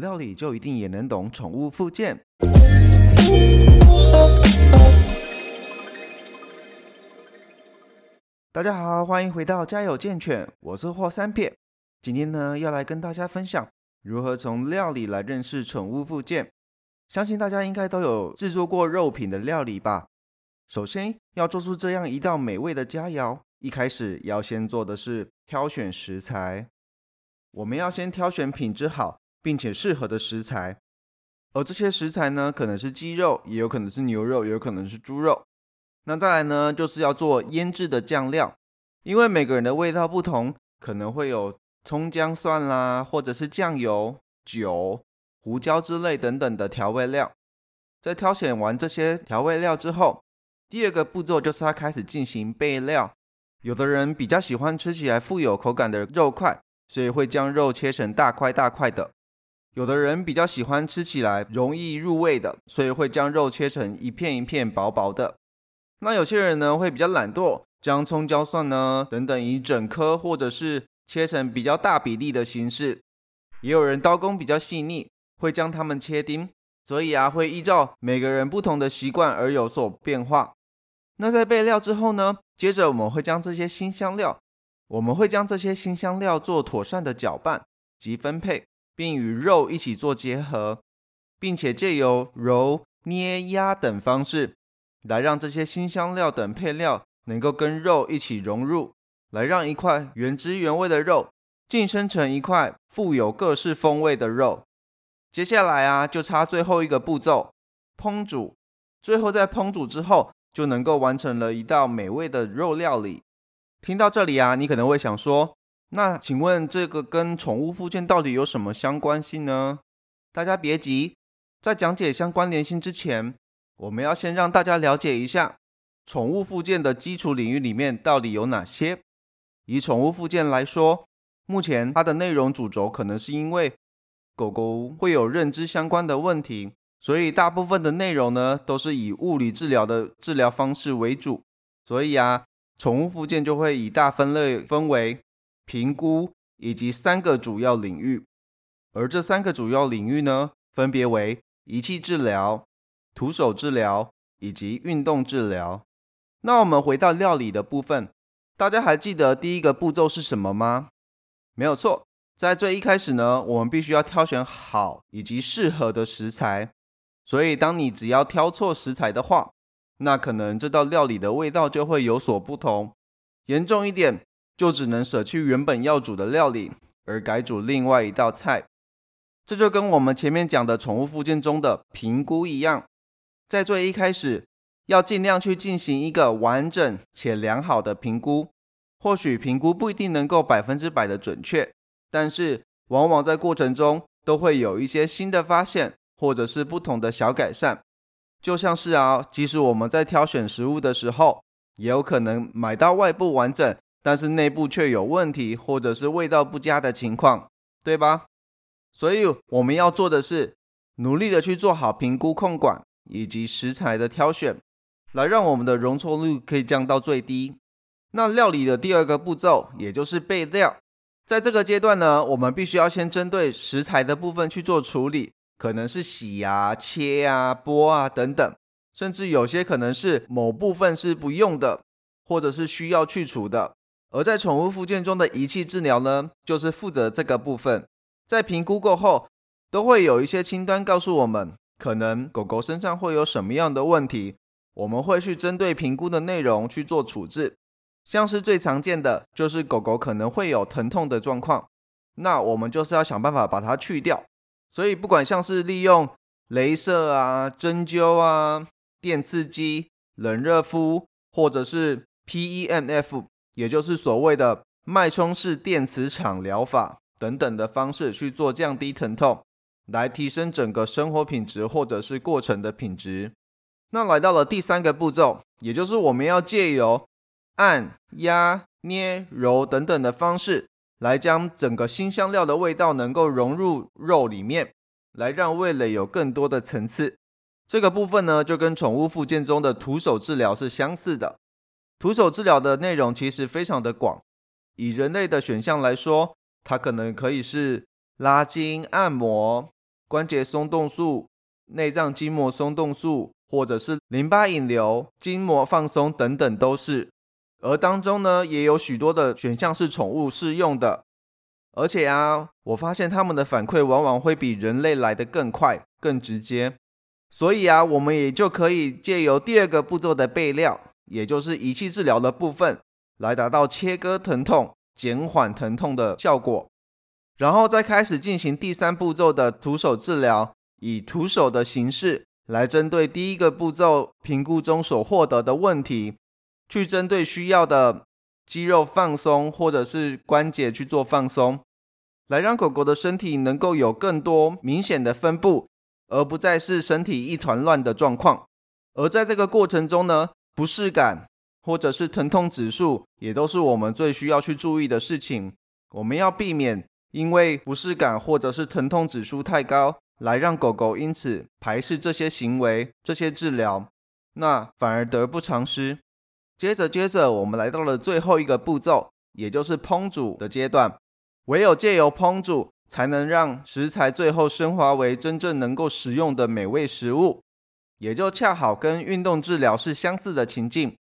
料理就一定也能懂宠物附件。大家好，欢迎回到家有健犬，我是霍三撇。今天呢，要来跟大家分享如何从料理来认识宠物附件。相信大家应该都有制作过肉品的料理吧？首先要做出这样一道美味的佳肴，一开始要先做的是挑选食材。我们要先挑选品质好并且适合的食材，而这些食材呢，可能是鸡肉，也有可能是牛肉，也有可能是猪肉。那再来呢，就是要做腌制的酱料，因为每个人的味道不同，可能会有葱姜蒜啦，或者是酱油、酒、胡椒之类等等的调味料。在挑选完这些调味料之后，第二个步骤就是要开始进行备料。有的人比较喜欢吃起来富有口感的肉块，所以会将肉切成大块大块的；有的人比较喜欢吃起来容易入味的，所以会将肉切成一片一片薄薄的。那有些人呢会比较懒惰，将葱姜蒜呢等等以整颗或者是切成比较大比例的形式，也有人刀工比较细腻，会将它们切丁。所以啊，会依照每个人不同的习惯而有所变化。那在备料之后呢，接着我们会将这些新香料，我们会将这些新香料做妥善的搅拌及分配，并与肉一起做结合，并且借由揉、捏、压等方式。来让这些新香料等配料能够跟肉一起融入，来让一块原汁原味的肉晋升成一块富有各式风味的肉。接下来啊，就差最后一个步骤——烹煮。最后在烹煮之后，就能够完成了一道美味的肉料理。听到这里啊，你可能会想说：那请问这个跟宠物附件到底有什么相关性呢？大家别急，在讲解相关联性之前。我们要先让大家了解一下宠物附件的基础领域里面到底有哪些。以宠物附件来说，目前它的内容主轴可能是因为狗狗会有认知相关的问题，所以大部分的内容呢都是以物理治疗的治疗方式为主。所以啊，宠物附件就会以大分类分为评估以及三个主要领域，而这三个主要领域呢，分别为仪器治疗。徒手治疗以及运动治疗。那我们回到料理的部分，大家还记得第一个步骤是什么吗？没有错，在最一开始呢，我们必须要挑选好以及适合的食材。所以，当你只要挑错食材的话，那可能这道料理的味道就会有所不同。严重一点，就只能舍弃原本要煮的料理，而改煮另外一道菜。这就跟我们前面讲的宠物附件中的评估一样。在最一开始，要尽量去进行一个完整且良好的评估。或许评估不一定能够百分之百的准确，但是往往在过程中都会有一些新的发现，或者是不同的小改善。就像是啊，即使我们在挑选食物的时候，也有可能买到外部完整，但是内部却有问题，或者是味道不佳的情况，对吧？所以我们要做的是努力的去做好评估控管。以及食材的挑选，来让我们的容错率可以降到最低。那料理的第二个步骤，也就是备料，在这个阶段呢，我们必须要先针对食材的部分去做处理，可能是洗啊、切啊、剥啊等等，甚至有些可能是某部分是不用的，或者是需要去除的。而在宠物附件中的仪器治疗呢，就是负责这个部分。在评估过后，都会有一些清单告诉我们。可能狗狗身上会有什么样的问题，我们会去针对评估的内容去做处置。像是最常见的就是狗狗可能会有疼痛的状况，那我们就是要想办法把它去掉。所以不管像是利用镭射啊、针灸啊、电刺激、冷热敷，或者是 PEMF，也就是所谓的脉冲式电磁场疗法等等的方式去做降低疼痛。来提升整个生活品质，或者是过程的品质。那来到了第三个步骤，也就是我们要借由按、压、捏、揉等等的方式，来将整个新香料的味道能够融入肉里面，来让味蕾有更多的层次。这个部分呢，就跟宠物附件中的徒手治疗是相似的。徒手治疗的内容其实非常的广，以人类的选项来说，它可能可以是拉筋、按摩。关节松动术、内脏筋膜松动术，或者是淋巴引流、筋膜放松等等都是。而当中呢，也有许多的选项是宠物适用的。而且啊，我发现他们的反馈往往会比人类来得更快、更直接。所以啊，我们也就可以借由第二个步骤的备料，也就是仪器治疗的部分，来达到切割疼痛、减缓疼痛的效果。然后再开始进行第三步骤的徒手治疗，以徒手的形式来针对第一个步骤评估中所获得的问题，去针对需要的肌肉放松或者是关节去做放松，来让狗狗的身体能够有更多明显的分布。而不再是身体一团乱的状况，而在这个过程中呢，不适感或者是疼痛指数，也都是我们最需要去注意的事情。我们要避免因为不适感或者是疼痛指数太高，来让狗狗因此排斥这些行为、这些治疗，那反而得不偿失。接着，接着我们来到了最后一个步骤，也就是烹煮的阶段。唯有借由烹煮。才能让食材最后升华为真正能够食用的美味食物，也就恰好跟运动治疗是相似的情境。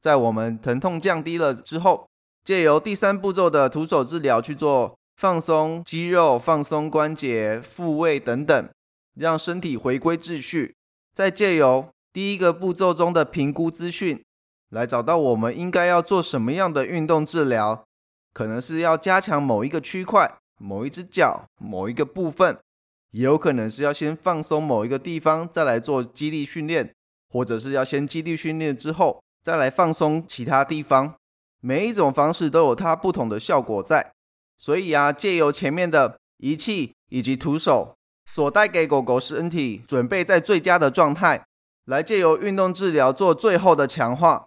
在我们疼痛降低了之后，借由第三步骤的徒手治疗去做放松肌肉、放松关节、复位等等，让身体回归秩序。再借由第一个步骤中的评估资讯，来找到我们应该要做什么样的运动治疗，可能是要加强某一个区块。某一只脚、某一个部分，也有可能是要先放松某一个地方，再来做肌力训练，或者是要先肌力训练之后，再来放松其他地方。每一种方式都有它不同的效果在，所以啊，借由前面的仪器以及徒手所带给狗狗身体准备在最佳的状态，来借由运动治疗做最后的强化，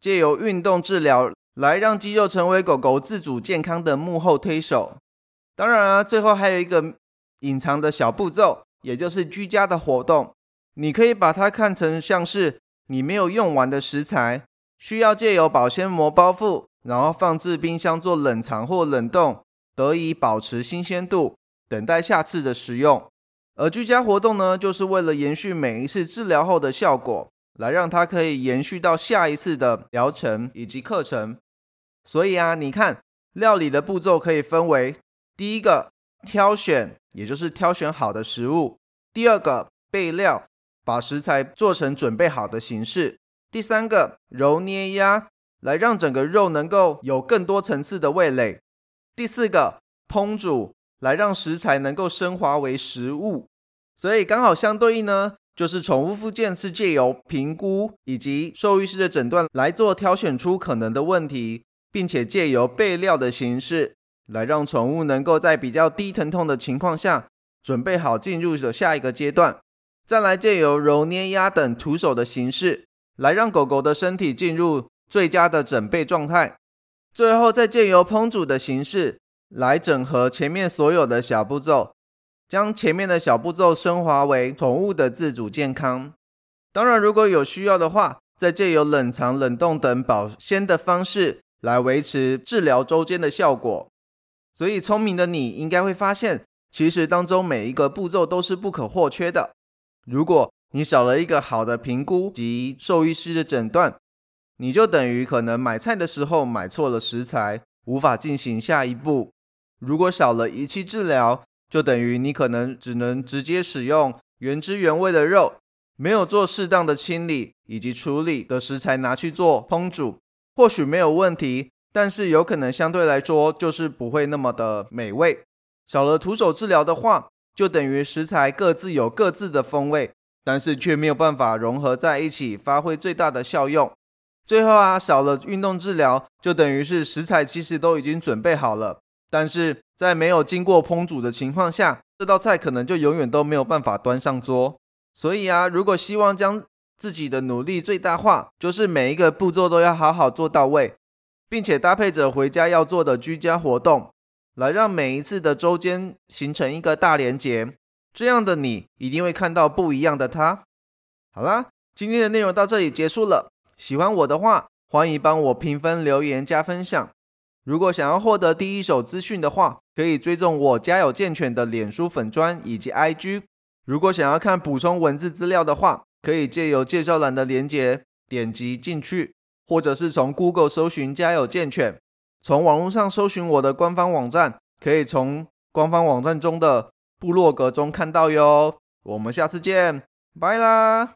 借由运动治疗来让肌肉成为狗狗自主健康的幕后推手。当然啊，最后还有一个隐藏的小步骤，也就是居家的活动。你可以把它看成像是你没有用完的食材，需要借由保鲜膜包覆，然后放置冰箱做冷藏或冷冻，得以保持新鲜度，等待下次的食用。而居家活动呢，就是为了延续每一次治疗后的效果，来让它可以延续到下一次的疗程以及课程。所以啊，你看料理的步骤可以分为。第一个挑选，也就是挑选好的食物；第二个备料，把食材做成准备好的形式；第三个揉捏压，来让整个肉能够有更多层次的味蕾；第四个烹煮，来让食材能够升华为食物。所以刚好相对应呢，就是宠物附件是借由评估以及兽医师的诊断来做挑选出可能的问题，并且借由备料的形式。来让宠物能够在比较低疼痛的情况下，准备好进入的下一个阶段。再来借由揉捏压等徒手的形式，来让狗狗的身体进入最佳的准备状态。最后再借由烹煮的形式，来整合前面所有的小步骤，将前面的小步骤升华为宠物的自主健康。当然，如果有需要的话，再借由冷藏、冷冻等保鲜的方式来维持治疗周间的效果。所以，聪明的你应该会发现，其实当中每一个步骤都是不可或缺的。如果你少了一个好的评估及兽医师的诊断，你就等于可能买菜的时候买错了食材，无法进行下一步。如果少了仪器治疗，就等于你可能只能直接使用原汁原味的肉，没有做适当的清理以及处理的食材拿去做烹煮，或许没有问题。但是有可能相对来说就是不会那么的美味。少了徒手治疗的话，就等于食材各自有各自的风味，但是却没有办法融合在一起，发挥最大的效用。最后啊，少了运动治疗，就等于是食材其实都已经准备好了，但是在没有经过烹煮的情况下，这道菜可能就永远都没有办法端上桌。所以啊，如果希望将自己的努力最大化，就是每一个步骤都要好好做到位。并且搭配着回家要做的居家活动，来让每一次的周间形成一个大连结。这样的你一定会看到不一样的他。好啦，今天的内容到这里结束了。喜欢我的话，欢迎帮我评分、留言、加分享。如果想要获得第一手资讯的话，可以追踪我家有健犬的脸书粉砖以及 IG。如果想要看补充文字资料的话，可以借由介绍栏的连接点击进去，或者是从 Google 搜寻“家有健犬”，从网络上搜寻我的官方网站，可以从官方网站中的部落格中看到哟。我们下次见，拜啦！